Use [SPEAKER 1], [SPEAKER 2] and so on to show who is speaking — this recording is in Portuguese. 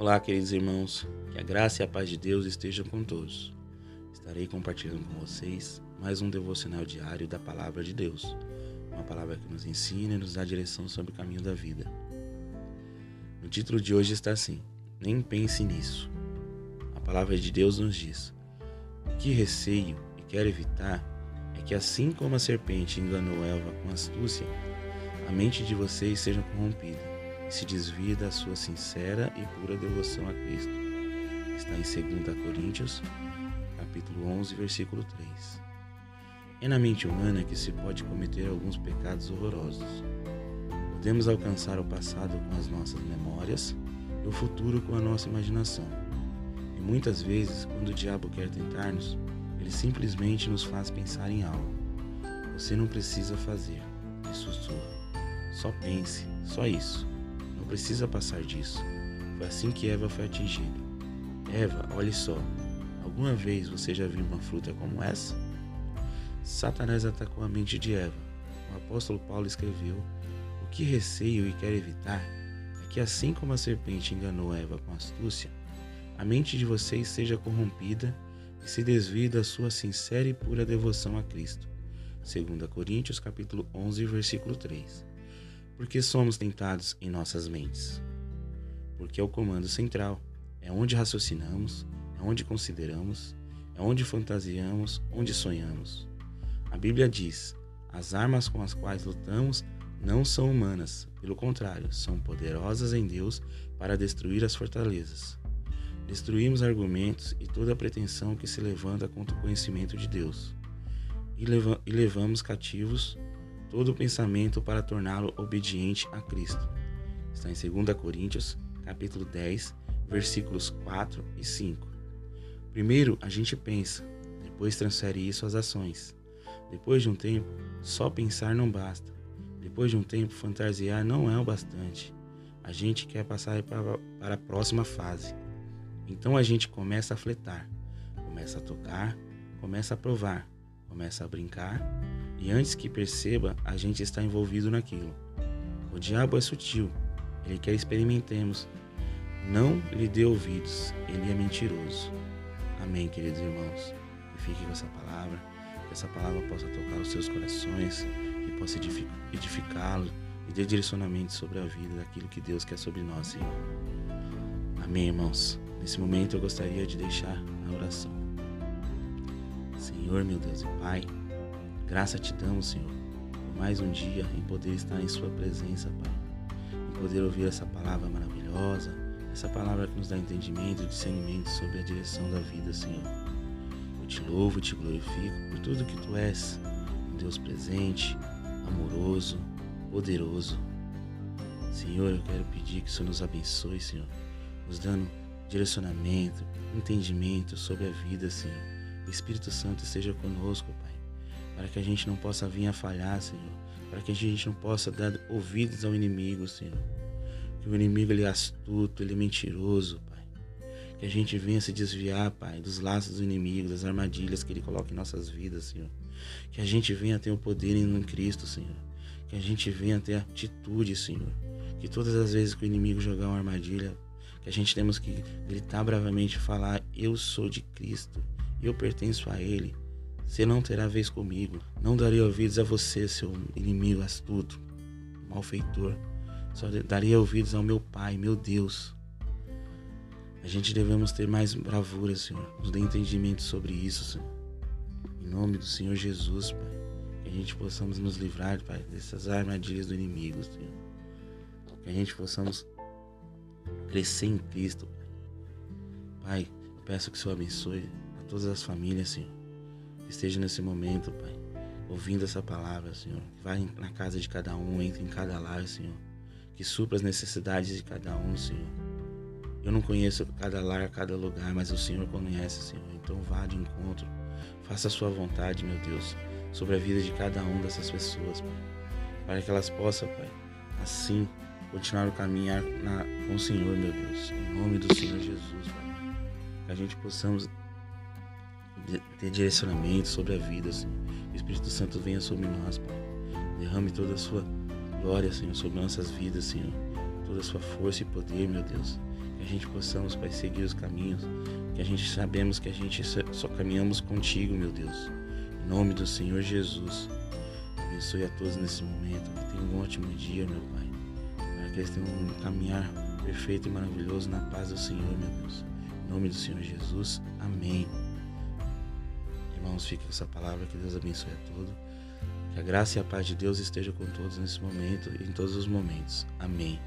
[SPEAKER 1] Olá, queridos irmãos, que a graça e a paz de Deus estejam com todos. Estarei compartilhando com vocês mais um devocional diário da Palavra de Deus, uma palavra que nos ensina e nos dá direção sobre o caminho da vida. No título de hoje está assim: Nem pense nisso. A palavra de Deus nos diz: O que receio e quero evitar é que, assim como a serpente enganou Eva com astúcia, a mente de vocês seja corrompida se desvie da sua sincera e pura devoção a Cristo. Está em 2 Coríntios, capítulo 11, versículo 3. É na mente humana que se pode cometer alguns pecados horrorosos. Podemos alcançar o passado com as nossas memórias e o futuro com a nossa imaginação. E muitas vezes, quando o diabo quer tentar-nos, ele simplesmente nos faz pensar em algo. Você não precisa fazer, ele sussurra. Só pense, só isso precisa passar disso. Foi assim que Eva foi atingida. Eva, olhe só. Alguma vez você já viu uma fruta como essa? Satanás atacou a mente de Eva. O apóstolo Paulo escreveu: O que receio e quero evitar é que, assim como a serpente enganou Eva com astúcia, a mente de vocês seja corrompida e se desvie da sua sincera e pura devoção a Cristo. 2 Coríntios capítulo 11, versículo 3 porque somos tentados em nossas mentes. Porque é o comando central, é onde raciocinamos, é onde consideramos, é onde fantasiamos, onde sonhamos. A Bíblia diz: as armas com as quais lutamos não são humanas, pelo contrário, são poderosas em Deus para destruir as fortalezas. Destruímos argumentos e toda pretensão que se levanta contra o conhecimento de Deus. E, levamos cativos todo o pensamento para torná-lo obediente a Cristo. Está em 2 Coríntios, capítulo 10, versículos 4 e 5. Primeiro a gente pensa, depois transfere isso às ações. Depois de um tempo, só pensar não basta. Depois de um tempo, fantasiar não é o bastante. A gente quer passar para, a próxima fase. Então a gente começa a fletar, começa a tocar, começa a provar, começa a brincar e antes que perceba, a gente está envolvido naquilo. O diabo é sutil, ele quer experimentemos. Não lhe dê ouvidos, ele é mentiroso. Amém, queridos irmãos. E fique com essa palavra, que essa palavra possa tocar os seus corações, que possa edificá-los e dê direcionamento sobre a vida daquilo que Deus quer sobre nós, Senhor. Amém, irmãos. Nesse momento eu gostaria de deixar a oração. Senhor, meu Deus e Pai, Graça te damos, Senhor, por mais um dia em poder estar em Sua presença, Pai. Em poder ouvir essa palavra maravilhosa, essa palavra que nos dá entendimento e discernimento sobre a direção da vida, Senhor. Eu te louvo te glorifico por tudo que Tu és, um Deus presente, amoroso, poderoso. Senhor, eu quero pedir que o Senhor nos abençoe, Senhor, nos dando direcionamento, entendimento sobre a vida, Senhor. Espírito Santo esteja conosco, Pai para que a gente não possa vir a falhar, Senhor, para que a gente não possa dar ouvidos ao inimigo, Senhor. Que o inimigo ele é astuto, ele é mentiroso, Pai. Que a gente venha se desviar, Pai, dos laços do inimigo, das armadilhas que ele coloca em nossas vidas, Senhor. Que a gente venha ter o poder em Cristo, Senhor. Que a gente venha ter atitude, Senhor. Que todas as vezes que o inimigo jogar uma armadilha, que a gente temos que gritar bravamente e falar: Eu sou de Cristo, eu pertenço a Ele. Você não terá vez comigo. Não darei ouvidos a você, seu inimigo astuto, malfeitor. Só darei ouvidos ao meu Pai, meu Deus. A gente devemos ter mais bravura, Senhor. Nos dê entendimento sobre isso, Senhor. Em nome do Senhor Jesus, Pai. Que a gente possamos nos livrar, Pai, dessas armadilhas do inimigo, Senhor. Que a gente possamos crescer em Cristo, Pai. Pai, peço que o Senhor abençoe todas as famílias, Senhor esteja nesse momento, Pai, ouvindo essa palavra, Senhor. Que vá na casa de cada um, entre em cada lar, Senhor. Que supra as necessidades de cada um, Senhor. Eu não conheço cada lar, cada lugar, mas o Senhor conhece, Senhor. Então vá de encontro. Faça a sua vontade, meu Deus, sobre a vida de cada um dessas pessoas, Pai. Para que elas possam, Pai, assim, continuar o caminhar na, com o Senhor, meu Deus. Em nome do Senhor Jesus, Pai. Que a gente possamos ter direcionamento sobre a vida, Senhor. O Espírito Santo venha sobre nós, Pai. Derrame toda a sua glória, Senhor, sobre nossas vidas, Senhor. Toda a sua força e poder, meu Deus. Que a gente possamos, Pai, seguir os caminhos. Que a gente sabemos que a gente só caminhamos contigo, meu Deus. Em nome do Senhor Jesus. Abençoe a todos nesse momento. Que tenham um ótimo dia, meu Pai. Para que eles tenham um caminhar perfeito e maravilhoso na paz do Senhor, meu Deus. Em nome do Senhor Jesus. Amém. Irmãos, fique com essa palavra. Que Deus abençoe a todos. Que a graça e a paz de Deus esteja com todos nesse momento e em todos os momentos. Amém.